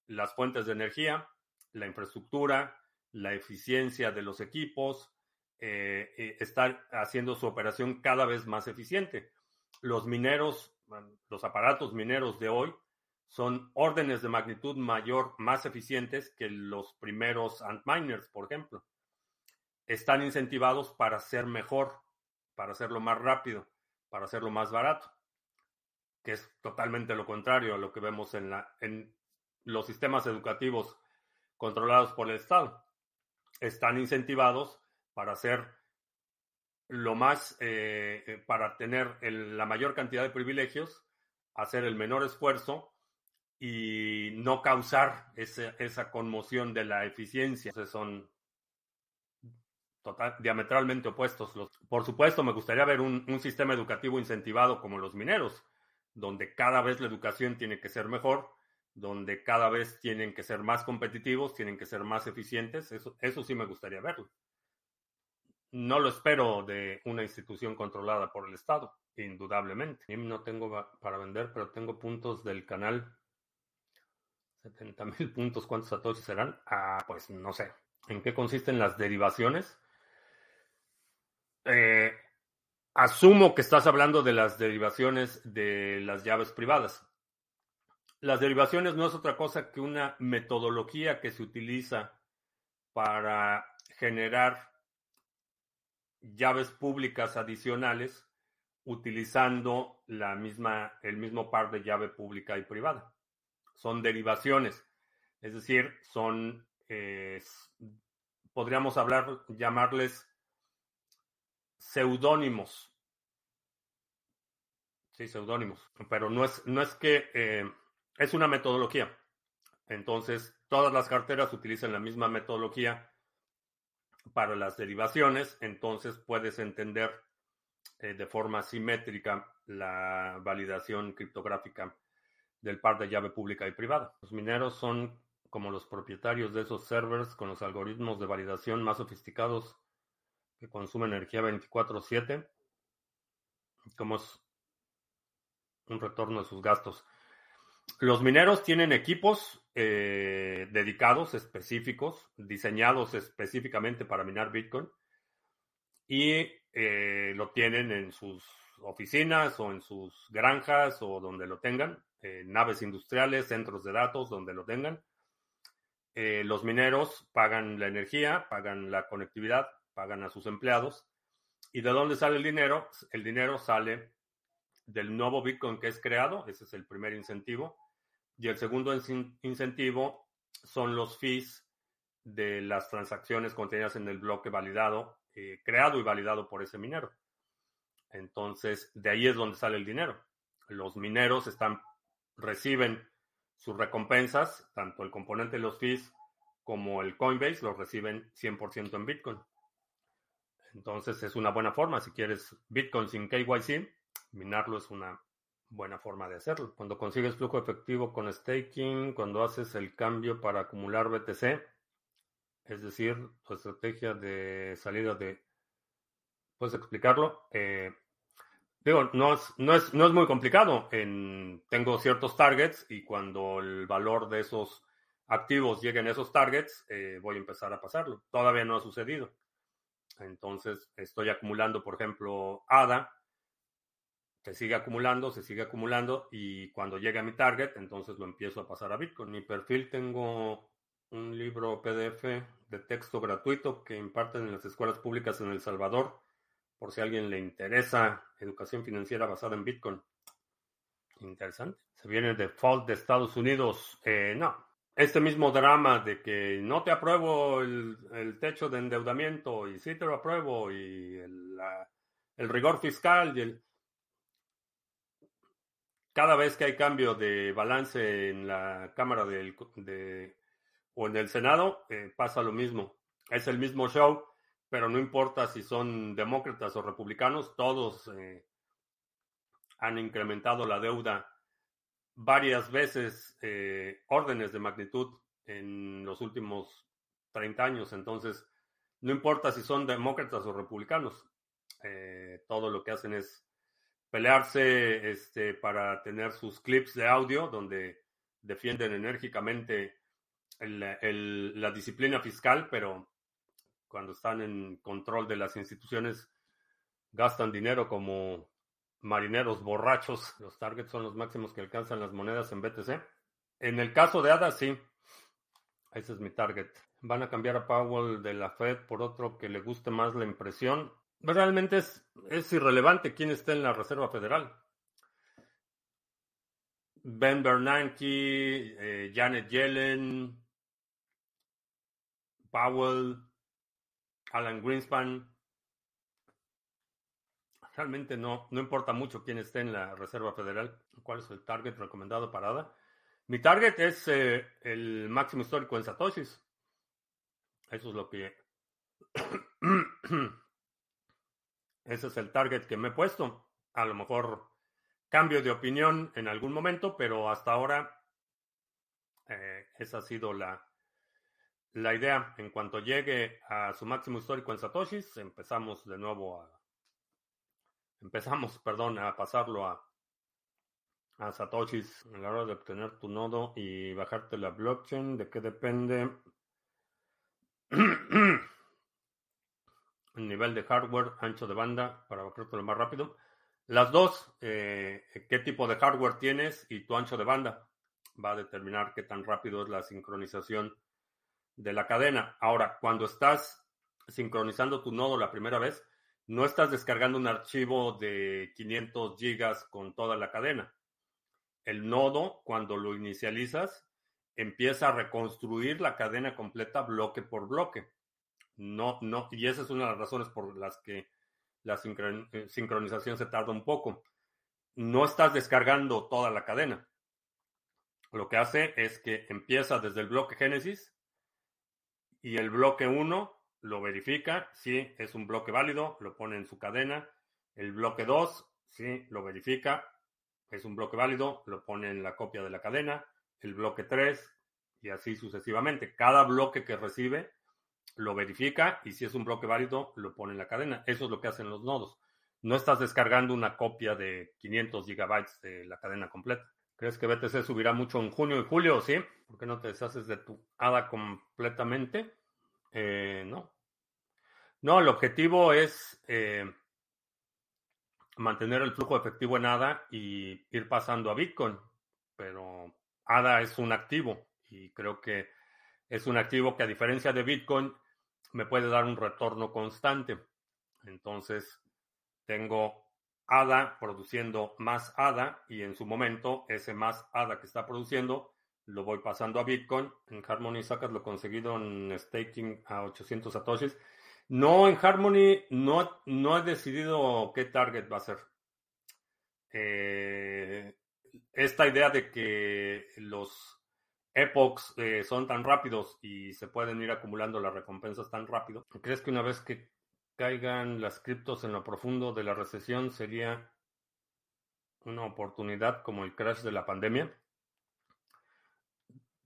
A: las fuentes de energía, la infraestructura, la eficiencia de los equipos, eh, eh, estar haciendo su operación cada vez más eficiente. Los mineros, los aparatos mineros de hoy son órdenes de magnitud mayor, más eficientes que los primeros Antminers, por ejemplo. Están incentivados para ser mejor, para hacerlo más rápido, para hacerlo más barato que es totalmente lo contrario a lo que vemos en, la, en los sistemas educativos controlados por el Estado. Están incentivados para hacer lo más, eh, eh, para tener la mayor cantidad de privilegios, hacer el menor esfuerzo y no causar esa conmoción de la eficiencia. Entonces son total, diametralmente opuestos. por supuesto, me gustaría ver un sistema educativo incentivado como los mineros donde cada vez la educación tiene que ser mejor, donde cada vez tienen que ser más competitivos, tienen que ser más eficientes. Eso, eso sí me gustaría verlo. No lo espero de una institución controlada por el Estado, indudablemente. No tengo para vender, pero tengo puntos del canal. 70 mil puntos, ¿cuántos satoshis serán? Ah, pues no sé. ¿En qué consisten las derivaciones? Eh, Asumo que estás hablando de las derivaciones de las llaves privadas. Las derivaciones no es otra cosa que una metodología que se utiliza para generar llaves públicas adicionales utilizando la misma, el mismo par de llave pública y privada. Son derivaciones, es decir, son, eh, podríamos hablar, llamarles seudónimos. Sí, seudónimos. Pero no es, no es que eh, es una metodología. Entonces, todas las carteras utilizan la misma metodología para las derivaciones. Entonces, puedes entender eh, de forma simétrica la validación criptográfica del par de llave pública y privada. Los mineros son como los propietarios de esos servers con los algoritmos de validación más sofisticados que consume energía 24/7, como es un retorno de sus gastos. Los mineros tienen equipos eh, dedicados, específicos, diseñados específicamente para minar Bitcoin y eh, lo tienen en sus oficinas o en sus granjas o donde lo tengan, naves industriales, centros de datos, donde lo tengan. Eh, los mineros pagan la energía, pagan la conectividad, pagan a sus empleados. ¿Y de dónde sale el dinero? El dinero sale del nuevo Bitcoin que es creado, ese es el primer incentivo. Y el segundo incentivo son los fees de las transacciones contenidas en el bloque validado, eh, creado y validado por ese minero. Entonces, de ahí es donde sale el dinero. Los mineros están, reciben sus recompensas, tanto el componente de los fees como el Coinbase, los reciben 100% en Bitcoin. Entonces es una buena forma. Si quieres Bitcoin sin KYC, minarlo es una buena forma de hacerlo. Cuando consigues flujo efectivo con staking, cuando haces el cambio para acumular BTC, es decir, tu estrategia de salida de... ¿Puedes explicarlo? Eh, Digo, no es, no es, no es muy complicado. En, tengo ciertos targets y cuando el valor de esos activos lleguen a esos targets, eh, voy a empezar a pasarlo. Todavía no ha sucedido. Entonces, estoy acumulando, por ejemplo, ADA. Se sigue acumulando, se sigue acumulando y cuando llegue a mi target, entonces lo empiezo a pasar a Bitcoin. Mi perfil tengo un libro PDF de texto gratuito que imparten en las escuelas públicas en El Salvador por si a alguien le interesa educación financiera basada en Bitcoin. Interesante. Se viene el default de Estados Unidos. Eh, no. Este mismo drama de que no te apruebo el, techo de endeudamiento y sí te lo apruebo y el, rigor fiscal y el... Cada vez que hay cambio de balance en la Cámara del, de, o en el Senado, eh, pasa lo mismo. Es el mismo show pero no importa si son demócratas o republicanos, todos eh, han incrementado la deuda varias veces, eh, órdenes de magnitud en los últimos 30 años. Entonces, no importa si son demócratas o republicanos, eh, todo lo que hacen es pelearse este, para tener sus clips de audio donde defienden enérgicamente la disciplina fiscal, pero cuando están en control de las instituciones, gastan dinero como marineros borrachos. Los targets son los máximos que alcanzan las monedas en BTC. En el caso de ADA, sí. Ese es mi target. Van a cambiar a Powell de la Fed por otro que le guste más la impresión. Realmente es, es irrelevante quién esté en la Reserva Federal. Ben Bernanke, eh, Janet Yellen, Powell, Alan Greenspan. Realmente no, no importa mucho quién esté en la Reserva Federal. ¿Cuál es el target recomendado para ADA? Mi target es eh, el máximo histórico en Satoshis. Eso es lo que... <clears throat> Ese es el target que me he puesto. A lo mejor cambio de opinión en algún momento, pero hasta ahora eh, esa ha sido la, la idea, en cuanto llegue a su máximo histórico en Satoshis, empezamos de nuevo a. Empezamos, <laughs> perdón, a pasarlo a, a Satoshis a la hora de obtener tu nodo y bajarte la blockchain. ¿De qué depende? El nivel de hardware, ancho de banda, para lo más rápido. Las dos, eh, qué tipo de hardware tienes y tu ancho de banda va a determinar qué tan rápido es la sincronización de la cadena. Ahora, cuando estás sincronizando tu nodo la primera vez, no estás descargando un archivo de 500 gigas con toda la cadena. El nodo, cuando lo inicializas, empieza a reconstruir la cadena completa bloque por bloque. No, no, y esa es una de las razones por las que la eh, sincronización se tarda un poco. No estás descargando toda la cadena. Lo que hace es que empieza desde el bloque Génesis y el bloque 1 lo verifica, si es un bloque válido, lo pone en su cadena. El bloque 2, si lo verifica, es un bloque válido, lo pone en la copia de la cadena. El bloque 3 y así sucesivamente. Cada bloque que recibe lo verifica y si es un bloque válido, lo pone en la cadena. Eso es lo que hacen los nodos. No estás descargando una copia de 500 gigabytes de la cadena completa. ¿Crees que BTC subirá mucho en junio y julio? Sí. ¿Por qué no te deshaces de tu ADA completamente? Eh, no. No, el objetivo es eh, mantener el flujo efectivo en ADA y ir pasando a Bitcoin. Pero ADA es un activo y creo que es un activo que a diferencia de Bitcoin me puede dar un retorno constante. Entonces, tengo ADA produciendo más ADA y en su momento ese más ADA que está produciendo lo voy pasando a Bitcoin. En Harmony sacas lo conseguido en staking a 800 satoshis. No, en Harmony no, no he decidido qué target va a ser. Eh, esta idea de que los epochs eh, son tan rápidos y se pueden ir acumulando las recompensas tan rápido. ¿Crees que una vez que caigan las criptos en lo profundo de la recesión sería una oportunidad como el crash de la pandemia.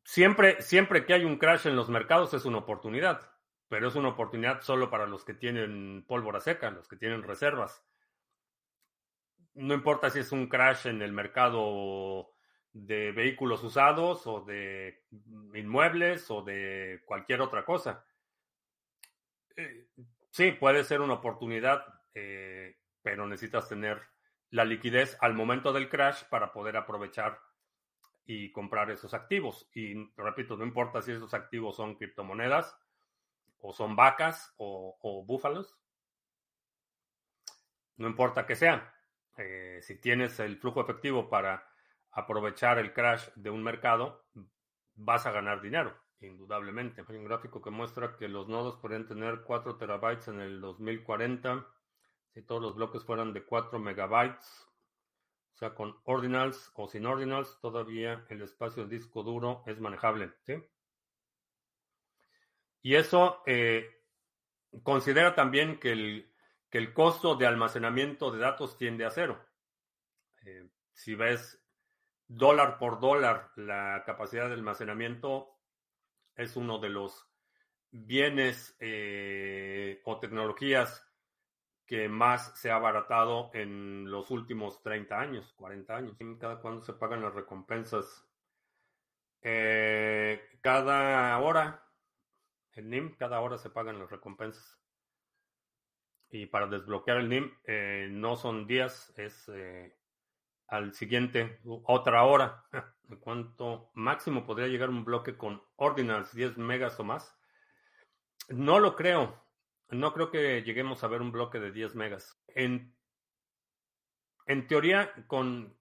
A: Siempre, siempre que hay un crash en los mercados es una oportunidad, pero es una oportunidad solo para los que tienen pólvora seca, los que tienen reservas. no importa si es un crash en el mercado de vehículos usados o de inmuebles o de cualquier otra cosa. Sí, puede ser una oportunidad, eh, pero necesitas tener la liquidez al momento del crash para poder aprovechar y comprar esos activos. Y repito, no importa si esos activos son criptomonedas o son vacas o, búfalos. No importa que sean. Eh, si tienes el flujo efectivo para aprovechar el crash de un mercado, vas a ganar dinero, indudablemente. Hay un gráfico que muestra que los nodos podrían tener 4 terabytes en el 2040 si todos los bloques fueran de 4 megabytes. O sea, con ordinals o sin ordinals, todavía el espacio del disco duro es manejable. Y eso eh, considera también que el, que el costo de almacenamiento de datos tiende a cero. Eh, si ves dólar por dólar la capacidad de almacenamiento, es uno de los bienes eh, o tecnologías que más se ha abaratado en los últimos 30 años, 40 años. ¿Cada cuándo se pagan las recompensas? Eh, cada hora, en NIM, cada hora se pagan las recompensas. Y para desbloquear el NIM, eh, no son días, es eh, al siguiente, otra hora. <laughs> ¿De cuánto máximo podría llegar un bloque con ordinals 10 megas o más? No lo creo. No creo que lleguemos a ver un bloque de 10 megas. En, en teoría, con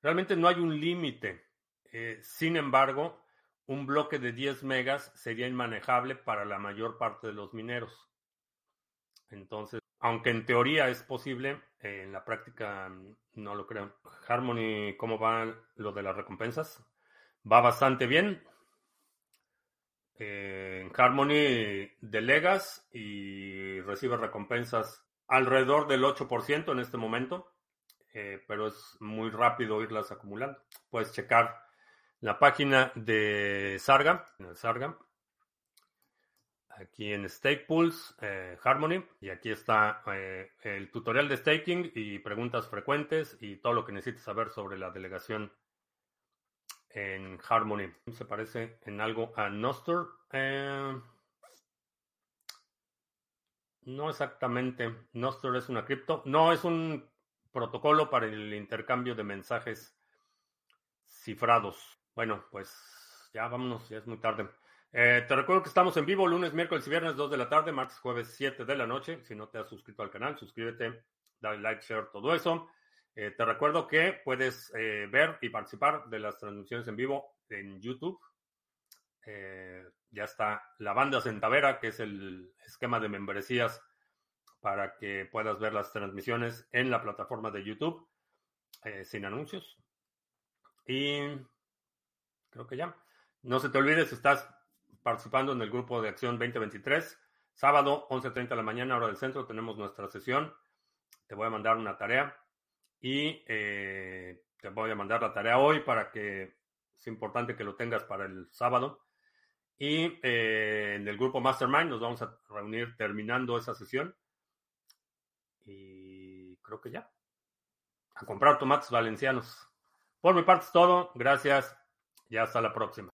A: realmente no hay un límite. Eh, sin embargo, un bloque de 10 megas sería inmanejable para la mayor parte de los mineros. Entonces, aunque en teoría es posible, en la práctica no lo creo. Harmony, ¿cómo va lo de las recompensas? Va bastante bien. Eh, en Harmony delegas y recibes recompensas alrededor del 8% en este momento, eh, pero es muy rápido irlas acumulando. Puedes checar la página de Sarga, Sarga, aquí en Stake eh, Harmony, y aquí está el tutorial de staking y preguntas frecuentes y todo lo que necesitas saber sobre la delegación en Harmony. Se parece en algo a Nostr. Eh, no exactamente. Nostr es una cripto. No, es un protocolo para el intercambio de mensajes cifrados. Bueno, pues ya vámonos, ya es muy tarde. Eh, te recuerdo que estamos en vivo lunes, miércoles y viernes 2 de la tarde, martes, jueves 7 de la noche. Si no te has suscrito al canal, suscríbete, dale like, share, todo eso. Eh, te recuerdo que puedes eh, ver y participar de las transmisiones en vivo en YouTube. Ya está la banda Centavera, que es el esquema de membresías para que puedas ver las transmisiones en la plataforma de YouTube sin anuncios. Y creo que ya. No se te olvides, estás participando en el grupo de Acción 2023. Sábado, 11.30 de la mañana, hora del centro, tenemos nuestra sesión. Te voy a mandar una tarea y eh, te voy a mandar la tarea hoy para que es importante que lo tengas para el sábado. Y eh, en el grupo Mastermind nos vamos a reunir terminando esa sesión. Y creo que ya. A comprar tomates valencianos. Por mi parte es todo. Gracias y hasta la próxima.